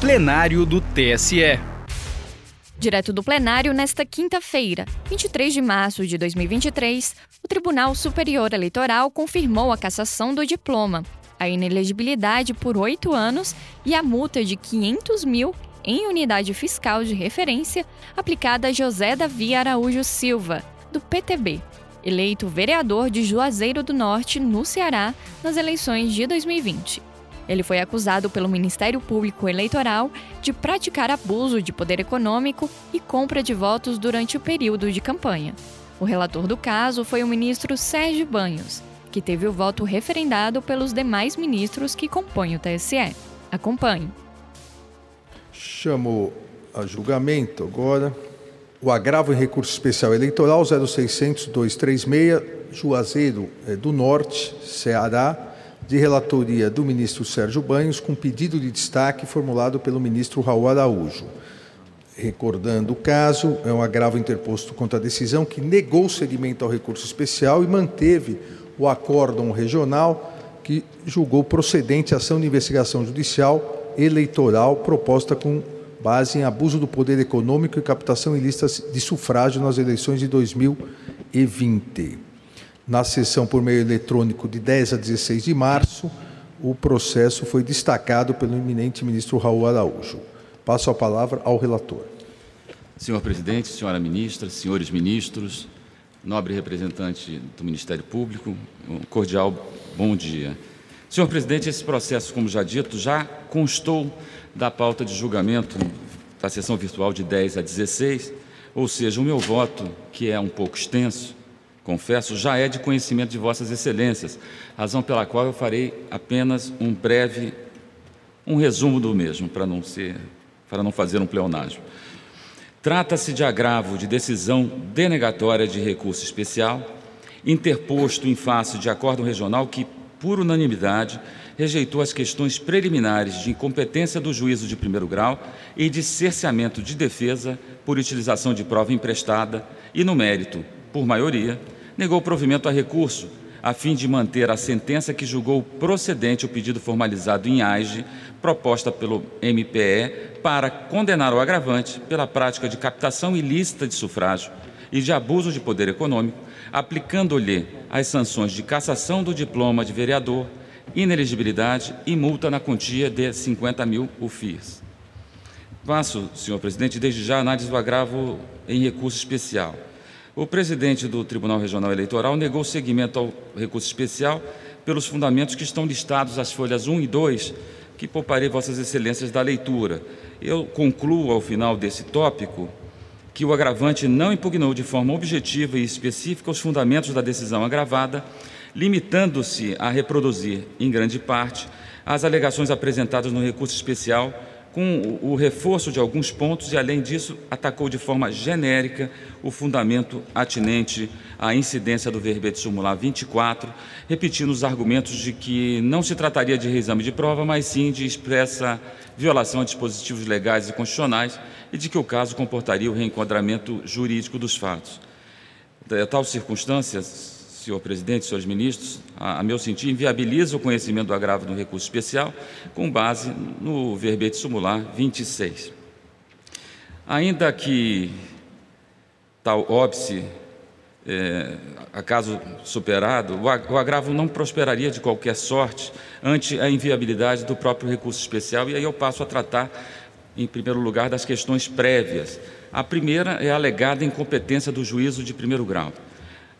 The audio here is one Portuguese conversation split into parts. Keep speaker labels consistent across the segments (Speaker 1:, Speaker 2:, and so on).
Speaker 1: plenário do TSE.
Speaker 2: Direto do plenário, nesta quinta-feira, 23 de março de 2023, o Tribunal Superior Eleitoral confirmou a cassação do diploma, a inelegibilidade por oito anos e a multa de 500 mil em unidade fiscal de referência aplicada a José Davi Araújo Silva, do PTB, eleito vereador de Juazeiro do Norte, no Ceará, nas eleições de 2020. Ele foi acusado pelo Ministério Público Eleitoral de praticar abuso de poder econômico e compra de votos durante o período de campanha. O relator do caso foi o ministro Sérgio Banhos, que teve o voto referendado pelos demais ministros que compõem o TSE. Acompanhe.
Speaker 3: Chamo a julgamento agora o agravo em recurso especial eleitoral 0600 236 Juazeiro eh, do Norte, Ceará de relatoria do ministro Sérgio Banhos, com pedido de destaque formulado pelo ministro Raul Araújo. Recordando o caso, é um agravo interposto contra a decisão que negou seguimento ao recurso especial e manteve o acórdão regional que julgou procedente a ação de investigação judicial eleitoral proposta com base em abuso do poder econômico e captação ilícita de sufrágio nas eleições de 2020 na sessão por meio eletrônico de 10 a 16 de março, o processo foi destacado pelo eminente ministro Raul Araújo. Passo a palavra ao relator.
Speaker 4: Senhor presidente, senhora ministra, senhores ministros, nobre representante do Ministério Público, um cordial bom dia. Senhor presidente, esse processo, como já dito, já constou da pauta de julgamento da sessão virtual de 10 a 16, ou seja, o meu voto, que é um pouco extenso, confesso, já é de conhecimento de Vossas Excelências, razão pela qual eu farei apenas um breve, um resumo do mesmo, para não ser, para não fazer um pleonágio. Trata-se de agravo de decisão denegatória de recurso especial, interposto em face de acordo regional que, por unanimidade, rejeitou as questões preliminares de incompetência do juízo de primeiro grau e de cerceamento de defesa por utilização de prova emprestada e, no mérito, por maioria, negou provimento a recurso, a fim de manter a sentença que julgou procedente o pedido formalizado em AGE, proposta pelo MPE, para condenar o agravante pela prática de captação ilícita de sufrágio e de abuso de poder econômico, aplicando-lhe as sanções de cassação do diploma de vereador, inelegibilidade e multa na quantia de 50 mil UFIs. Passo, senhor presidente, desde já a análise do agravo em recurso especial. O presidente do Tribunal Regional Eleitoral negou seguimento ao recurso especial pelos fundamentos que estão listados às folhas 1 e 2, que pouparei Vossas Excelências da leitura. Eu concluo ao final desse tópico que o agravante não impugnou de forma objetiva e específica os fundamentos da decisão agravada, limitando-se a reproduzir, em grande parte, as alegações apresentadas no recurso especial com o reforço de alguns pontos e, além disso, atacou de forma genérica o fundamento atinente à incidência do verbete sumular 24, repetindo os argumentos de que não se trataria de reexame de prova, mas sim de expressa violação a dispositivos legais e constitucionais e de que o caso comportaria o reenquadramento jurídico dos fatos. Tal circunstância, senhor presidente, senhores ministros, a, a, meu sentir, inviabiliza o conhecimento do agravo no recurso especial com base no verbete sumular 26. Ainda que tal óbice, é, acaso superado, o, o agravo não prosperaria de qualquer sorte ante a inviabilidade do próprio recurso especial, e aí eu passo a tratar, em primeiro lugar, das questões prévias. A primeira é a alegada incompetência do juízo de primeiro grau.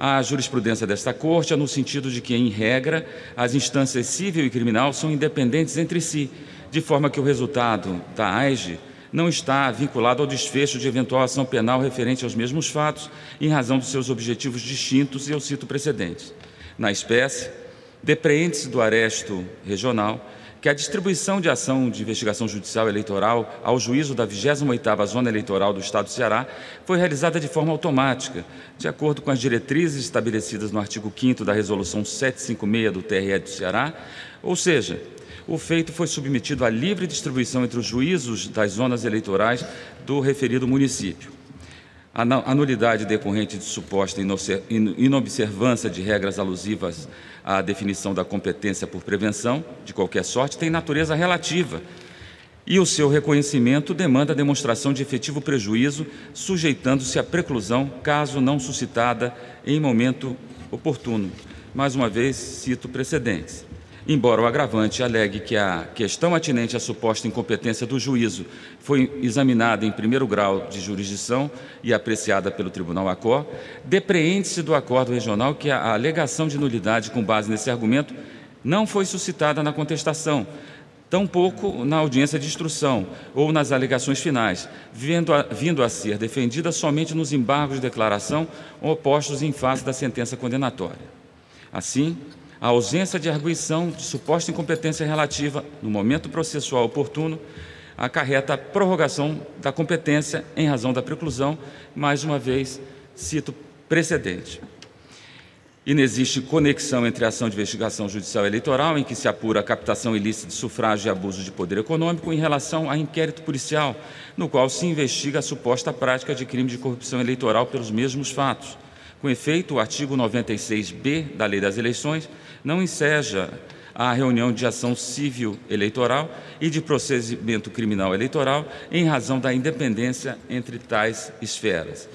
Speaker 4: A jurisprudência desta Corte é no sentido de que, em regra, as instâncias civil e criminal são independentes entre si, de forma que o resultado da AIGE não está vinculado ao desfecho de eventual ação penal referente aos mesmos fatos, em razão dos seus objetivos distintos, e eu cito precedentes. Na espécie, depreende-se do aresto regional que a distribuição de ação de investigação judicial eleitoral ao juízo da 28ª Zona Eleitoral do Estado do Ceará foi realizada de forma automática, de acordo com as diretrizes estabelecidas no artigo 5 da Resolução 756 do TRE do Ceará, ou seja, o feito foi submetido à livre distribuição entre os juízos das zonas eleitorais do referido município. A nulidade decorrente de suposta inobservância de regras alusivas à definição da competência por prevenção, de qualquer sorte, tem natureza relativa e o seu reconhecimento demanda demonstração de efetivo prejuízo, sujeitando-se à preclusão, caso não suscitada em momento oportuno. Mais uma vez, cito precedentes. Embora o agravante alegue que a questão atinente à suposta incompetência do juízo foi examinada em primeiro grau de jurisdição e apreciada pelo Tribunal ACOR, depreende-se do acordo regional que a alegação de nulidade com base nesse argumento não foi suscitada na contestação, tampouco na audiência de instrução ou nas alegações finais, vindo a, vindo a ser defendida somente nos embargos de declaração opostos em face da sentença condenatória. Assim, a ausência de arguição de suposta incompetência relativa no momento processual oportuno acarreta a prorrogação da competência em razão da preclusão, mais uma vez, cito precedente. Inexiste conexão entre a ação de investigação judicial eleitoral, em que se apura a captação ilícita de sufrágio e abuso de poder econômico, em relação a inquérito policial, no qual se investiga a suposta prática de crime de corrupção eleitoral pelos mesmos fatos. Com efeito, o artigo 96b da Lei das Eleições não enseja a reunião de ação civil eleitoral e de procedimento criminal eleitoral em razão da independência entre tais esferas.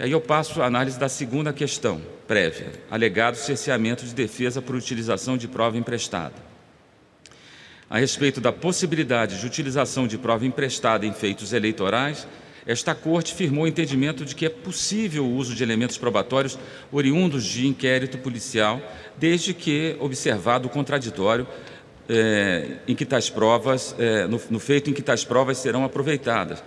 Speaker 4: Aí eu passo a análise da segunda questão prévia, alegado cerceamento de defesa por utilização de prova emprestada. A respeito da possibilidade de utilização de prova emprestada em feitos eleitorais, esta Corte firmou o entendimento de que é possível o uso de elementos probatórios oriundos de inquérito policial, desde que observado o contraditório é, em que tais provas, é, no, no feito em que tais provas serão aproveitadas.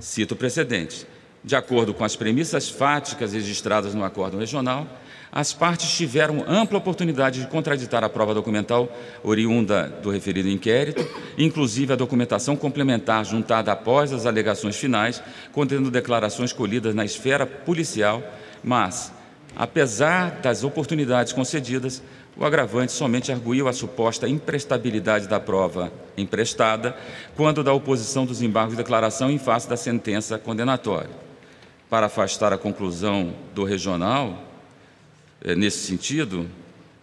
Speaker 4: Cito precedentes. De acordo com as premissas fáticas registradas no acordo regional, as partes tiveram ampla oportunidade de contraditar a prova documental oriunda do referido inquérito, inclusive a documentação complementar juntada após as alegações finais, contendo declarações colhidas na esfera policial, mas, apesar das oportunidades concedidas, o agravante somente arguiu a suposta imprestabilidade da prova emprestada quando da oposição dos embargos de declaração em face da sentença condenatória para afastar a conclusão do regional, é, nesse sentido,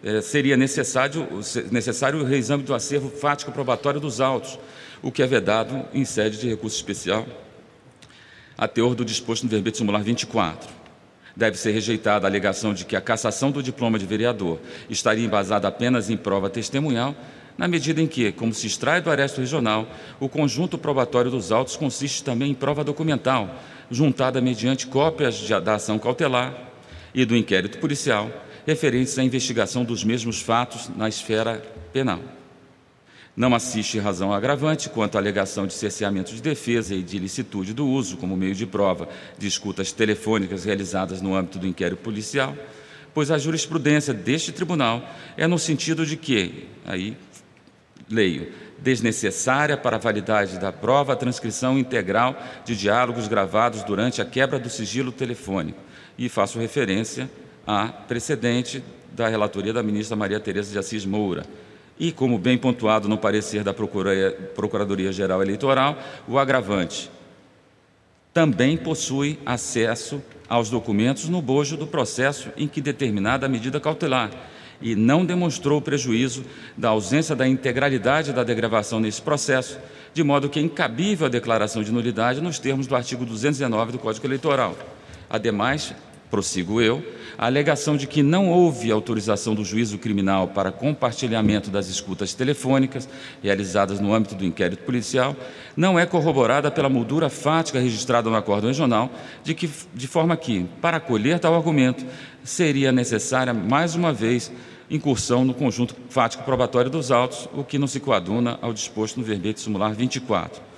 Speaker 4: é, seria necessário, necessário o reexame do acervo fático probatório dos autos, o que é vedado em sede de recurso especial, a teor do disposto no verbete simular 24. Deve ser rejeitada a alegação de que a cassação do diploma de vereador estaria embasada apenas em prova testemunhal, na medida em que, como se extrai do aresto regional, o conjunto probatório dos autos consiste também em prova documental, juntada mediante cópias de, da ação cautelar e do inquérito policial referentes à investigação dos mesmos fatos na esfera penal. Não assiste razão agravante quanto à alegação de cerceamento de defesa e de ilicitude do uso como meio de prova de escutas telefônicas realizadas no âmbito do inquérito policial, pois a jurisprudência deste tribunal é no sentido de que, aí leio, desnecessária para a validade da prova a transcrição integral de diálogos gravados durante a quebra do sigilo telefônico. E faço referência a precedente da relatoria da ministra Maria Tereza de Assis Moura. E, como bem pontuado no parecer da Procuradoria-Geral Eleitoral, o agravante também possui acesso aos documentos no bojo do processo em que determinada medida cautelar e não demonstrou prejuízo da ausência da integralidade da degravação nesse processo, de modo que é incabível a declaração de nulidade nos termos do artigo 219 do Código Eleitoral. Ademais, prossigo eu, a alegação de que não houve autorização do juízo criminal para compartilhamento das escutas telefônicas realizadas no âmbito do inquérito policial não é corroborada pela moldura fática registrada no acordo regional, de, que, de forma que, para acolher tal argumento, seria necessária, mais uma vez, incursão no conjunto fático probatório dos autos, o que não se coaduna ao disposto no verbete simular 24.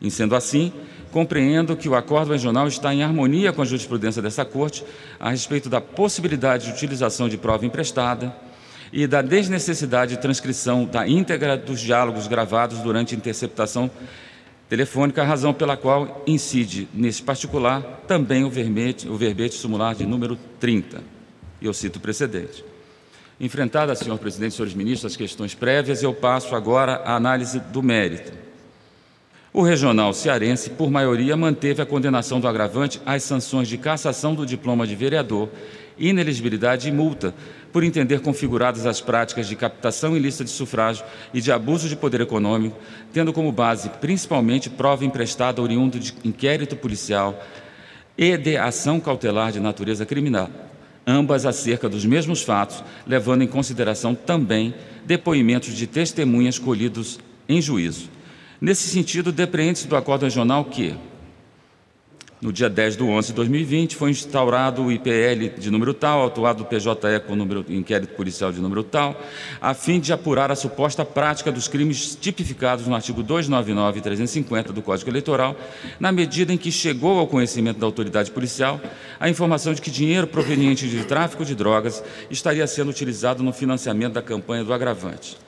Speaker 4: Em sendo assim, compreendo que o acordo regional está em harmonia com a jurisprudência dessa Corte a respeito da possibilidade de utilização de prova emprestada e da desnecessidade de transcrição da íntegra dos diálogos gravados durante interceptação telefônica, razão pela qual incide, nesse particular, também o verbete, o verbete simular de número 30. E eu cito o precedente. Enfrentada, senhor presidente senhores ministros, as questões prévias, eu passo agora à análise do mérito. O regional cearense, por maioria, manteve a condenação do agravante às sanções de cassação do diploma de vereador ineligibilidade e multa, por entender configuradas as práticas de captação ilícita de sufrágio e de abuso de poder econômico, tendo como base principalmente prova emprestada oriundo de inquérito policial e de ação cautelar de natureza criminal, ambas acerca dos mesmos fatos, levando em consideração também depoimentos de testemunhas colhidos em juízo. Nesse sentido, depreende-se do acordo regional que, no dia 10 de 11 de 2020, foi instaurado o IPL de número tal, autuado o PJE com número, inquérito policial de número tal, a fim de apurar a suposta prática dos crimes tipificados no artigo 299 e 350 do Código Eleitoral, na medida em que chegou ao conhecimento da autoridade policial a informação de que dinheiro proveniente de tráfico de drogas estaria sendo utilizado no financiamento da campanha do agravante.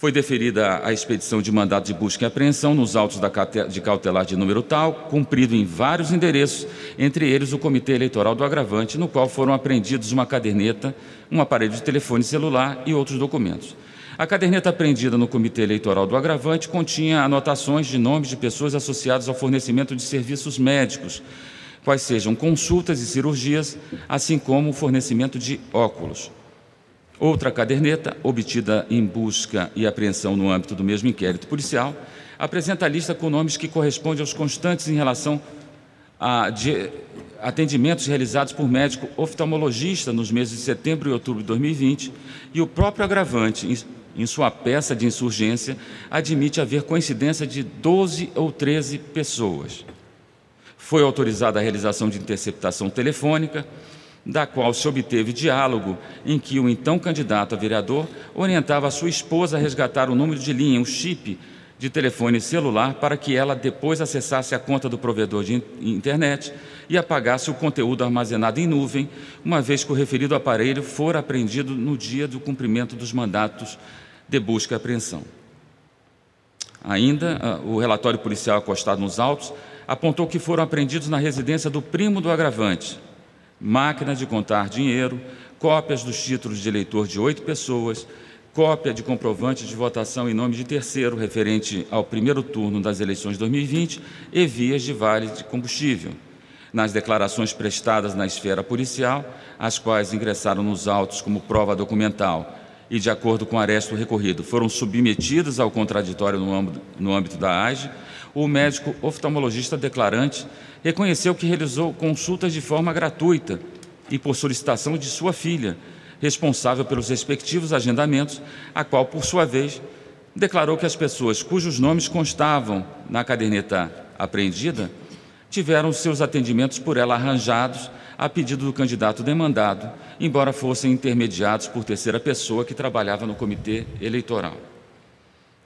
Speaker 4: Foi deferida a expedição de mandado de busca e apreensão nos autos de cautelar de número tal, cumprido em vários endereços, entre eles o Comitê Eleitoral do Agravante, no qual foram apreendidos uma caderneta, um aparelho de telefone celular e outros documentos. A caderneta apreendida no Comitê Eleitoral do Agravante continha anotações de nomes de pessoas associadas ao fornecimento de serviços médicos, quais sejam consultas e cirurgias, assim como o fornecimento de óculos. Outra caderneta, obtida em busca e apreensão no âmbito do mesmo inquérito policial, apresenta a lista com nomes que correspondem aos constantes em relação a atendimentos realizados por médico oftalmologista nos meses de setembro e outubro de 2020 e o próprio agravante, em sua peça de insurgência, admite haver coincidência de 12 ou 13 pessoas. Foi autorizada a realização de interceptação telefônica, da qual se obteve diálogo em que o então candidato a vereador orientava a sua esposa a resgatar o número de linha, um chip de telefone celular, para que ela depois acessasse a conta do provedor de internet e apagasse o conteúdo armazenado em nuvem, uma vez que o referido aparelho for apreendido no dia do cumprimento dos mandatos de busca e apreensão. Ainda, ah, o relatório policial acostado nos autos apontou que foram apreendidos na residência do primo do agravante, máquina de contar dinheiro, cópias dos títulos de eleitor de oito pessoas, cópia de comprovante de votação em nome de terceiro referente ao primeiro turno das eleições de 2020 e vias de vale de combustível. Nas declarações prestadas na esfera policial, as quais ingressaram nos autos como prova documental e, de acordo com o aresto recorrido, foram submetidas ao contraditório no âmbito, no âmbito da AGE, o médico oftalmologista declarante reconheceu que realizou consultas de forma gratuita e por solicitação de sua filha, responsável pelos respectivos agendamentos, a qual, por sua vez, declarou que as pessoas cujos nomes constavam na caderneta apreendida tiveram seus atendimentos por ela arranjados a pedido do candidato demandado, embora fossem intermediados por terceira pessoa que trabalhava no comitê eleitoral.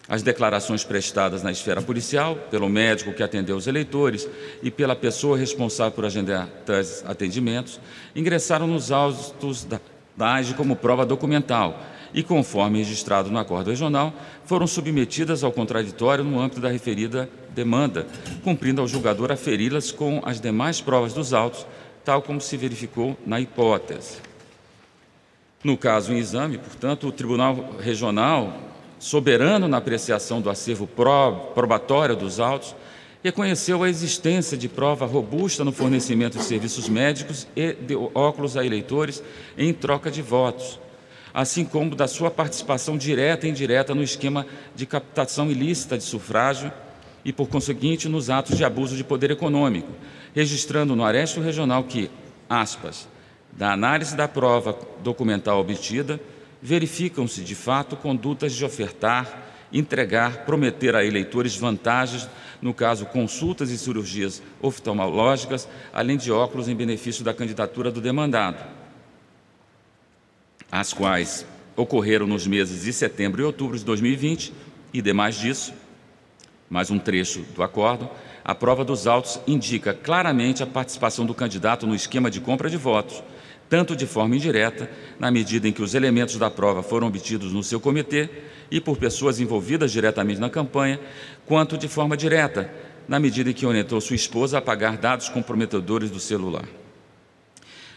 Speaker 4: As declarações prestadas na esfera policial, pelo médico que atendeu os eleitores e pela pessoa responsável por agendar tais atendimentos, ingressaram nos autos da, AGE como prova documental e, conforme registrado no acordo regional, foram submetidas ao contraditório no âmbito da referida demanda, cumprindo ao julgador aferi-las com as demais provas dos autos, tal como se verificou na hipótese. No caso em exame, portanto, o Tribunal Regional soberano na apreciação do acervo probatório dos autos, reconheceu a existência de prova robusta no fornecimento de serviços médicos e de óculos a eleitores em troca de votos, assim como da sua participação direta e indireta no esquema de captação ilícita de sufrágio e, por conseguinte, nos atos de abuso de poder econômico, registrando no arresto regional que, aspas, da análise da prova documental obtida, verificam-se, de fato, condutas de ofertar, entregar, prometer a eleitores vantagens, no caso, consultas e cirurgias oftalmológicas, além de óculos em benefício da candidatura do demandado, as quais ocorreram nos meses de setembro e outubro de 2020 e demais disso, mais um trecho do acordo, a prova dos autos indica claramente a participação do candidato no esquema de compra de votos, tanto de forma indireta, na medida em que os elementos da prova foram obtidos no seu comitê e por pessoas envolvidas diretamente na campanha, quanto de forma direta, na medida em que orientou sua esposa a apagar dados comprometedores do celular.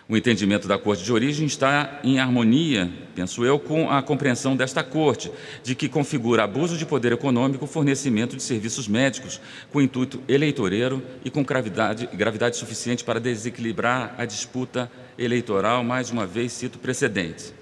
Speaker 4: O entendimento da Corte de origem está em harmonia, penso eu, com a compreensão desta Corte, de que configura abuso de poder econômico o fornecimento de serviços médicos com intuito eleitoreiro e com gravidade, gravidade suficiente para desequilibrar a disputa eleitoral, mais uma vez cito precedentes.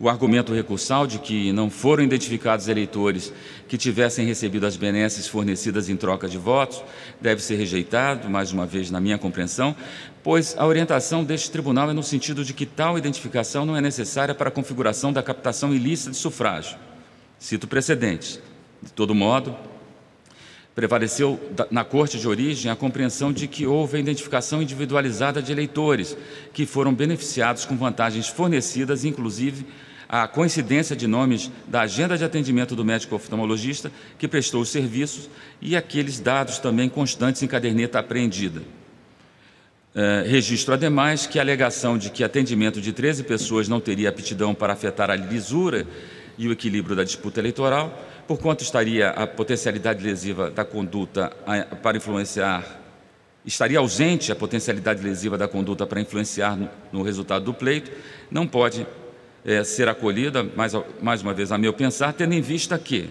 Speaker 4: O argumento recursal de que não foram identificados eleitores que tivessem recebido as benesses fornecidas em troca de votos deve ser rejeitado, mais uma vez, na minha compreensão, pois a orientação deste tribunal é no sentido de que tal identificação não é necessária para a configuração da captação ilícita de sufrágio. Cito precedentes. De todo modo, prevaleceu na corte de origem a compreensão de que houve a identificação individualizada de eleitores que foram beneficiados com vantagens fornecidas, inclusive a coincidência de nomes da agenda de atendimento do médico oftalmologista que prestou os serviços e aqueles dados também constantes em caderneta apreendida. É, registro, ademais, que a alegação de que atendimento de 13 pessoas não teria aptidão para afetar a lisura e o equilíbrio da disputa eleitoral, por quanto estaria a potencialidade lesiva da conduta para influenciar, estaria ausente a potencialidade lesiva da conduta para influenciar no, no resultado do pleito, não pode é, ser acolhida, mais, mais uma vez, a meu pensar, tendo em vista que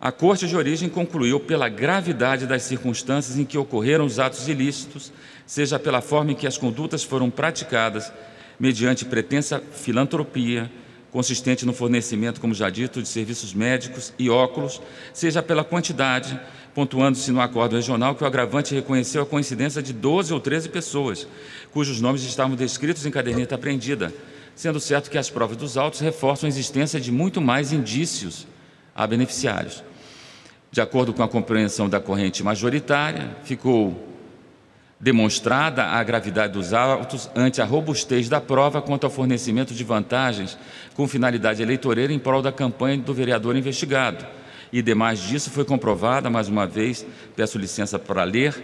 Speaker 4: a Corte de origem concluiu pela gravidade das circunstâncias em que ocorreram os atos ilícitos, seja pela forma em que as condutas foram praticadas, mediante pretensa filantropia, consistente no fornecimento, como já dito, de serviços médicos e óculos, seja pela quantidade, pontuando-se no acordo regional que o agravante reconheceu a coincidência de 12 ou 13 pessoas, cujos nomes estavam descritos em caderneta apreendida, sendo certo que as provas dos autos reforçam a existência de muito mais indícios a beneficiários. De acordo com a compreensão da corrente majoritária, ficou demonstrada a gravidade dos autos ante a robustez da prova quanto ao fornecimento de vantagens com finalidade eleitoreira em prol da campanha do vereador investigado. E demais disso foi comprovada, mais uma vez, peço licença para ler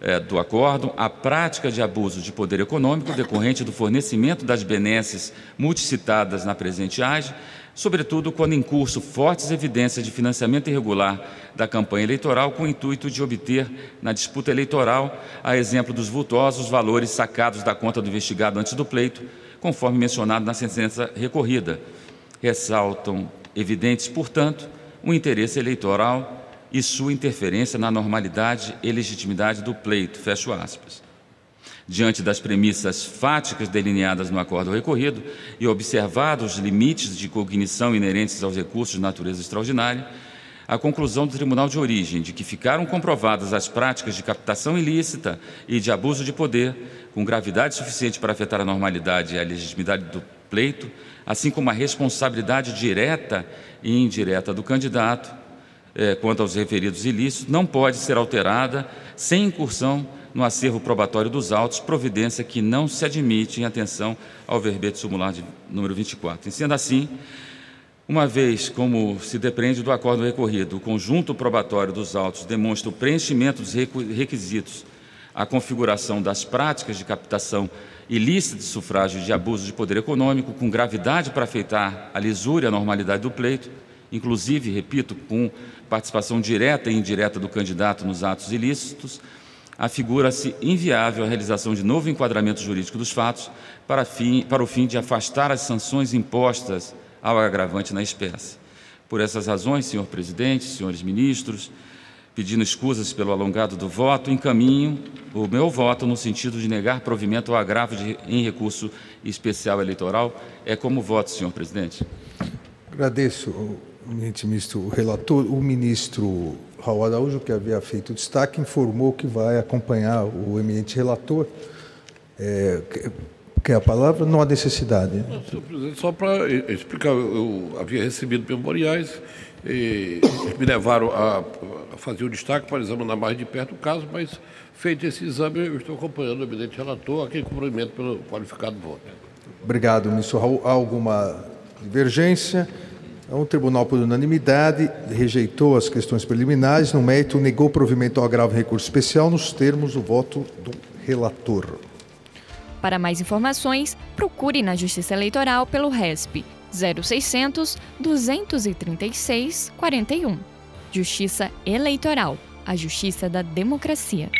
Speaker 4: é, do acórdão, a prática de abuso de poder econômico decorrente do fornecimento das benesses multicitadas na presente age, sobretudo quando em curso fortes evidências de financiamento irregular da campanha eleitoral com o intuito de obter, na disputa eleitoral, a exemplo dos vultosos valores sacados da conta do investigado antes do pleito, conforme mencionado na sentença recorrida. Ressaltam evidentes, portanto, o interesse eleitoral e sua interferência na normalidade e legitimidade do pleito. Fecho aspas. Diante das premissas fáticas delineadas no acordo recorrido e observados os limites de cognição inerentes aos recursos de natureza extraordinária, a conclusão do Tribunal de Origem de que ficaram comprovadas as práticas de captação ilícita e de abuso de poder, com gravidade suficiente para afetar a normalidade e a legitimidade do pleito, assim como a responsabilidade direta e indireta do candidato eh, quanto aos referidos ilícitos, não pode ser alterada sem incursão no acervo probatório dos autos, providência que não se admite em atenção ao verbete sumular de número 24. E sendo assim, uma vez como se depreende do acordo recorrido, o conjunto probatório dos autos demonstra o preenchimento dos requisitos, a configuração das práticas de captação ilícita de sufrágio de abuso de poder econômico, com gravidade para afetar a lisura e a normalidade do pleito, inclusive, repito, com participação direta e indireta do candidato nos atos ilícitos, afigura-se inviável a realização de novo enquadramento jurídico dos fatos para, fim, para o fim de afastar as sanções impostas ao agravante na espécie. Por essas razões, senhor presidente, senhores ministros, pedindo escusas pelo alongado do voto, encaminho o meu voto no sentido de negar provimento ao agravo de, em recurso especial eleitoral. É como voto, senhor presidente.
Speaker 3: Agradeço, ministro, o relator, o ministro Raul Araújo, que havia feito o destaque, informou que vai acompanhar o eminente relator. É, quer a palavra? Não há necessidade.
Speaker 5: Senhor presidente, só para explicar, eu havia recebido memoriais e me levaram a, a fazer o destaque para examinar mais de perto o caso, mas feito esse exame, eu estou acompanhando o eminente relator, aqui cumprimento pelo qualificado voto.
Speaker 3: Obrigado, ministro Raul. Há alguma divergência? Então, o tribunal, por unanimidade, rejeitou as questões preliminares. No mérito, negou provimento ao agravo recurso especial nos termos do voto do relator.
Speaker 2: Para mais informações, procure na Justiça Eleitoral pelo RESP 0600 236 41. Justiça Eleitoral, a justiça da democracia.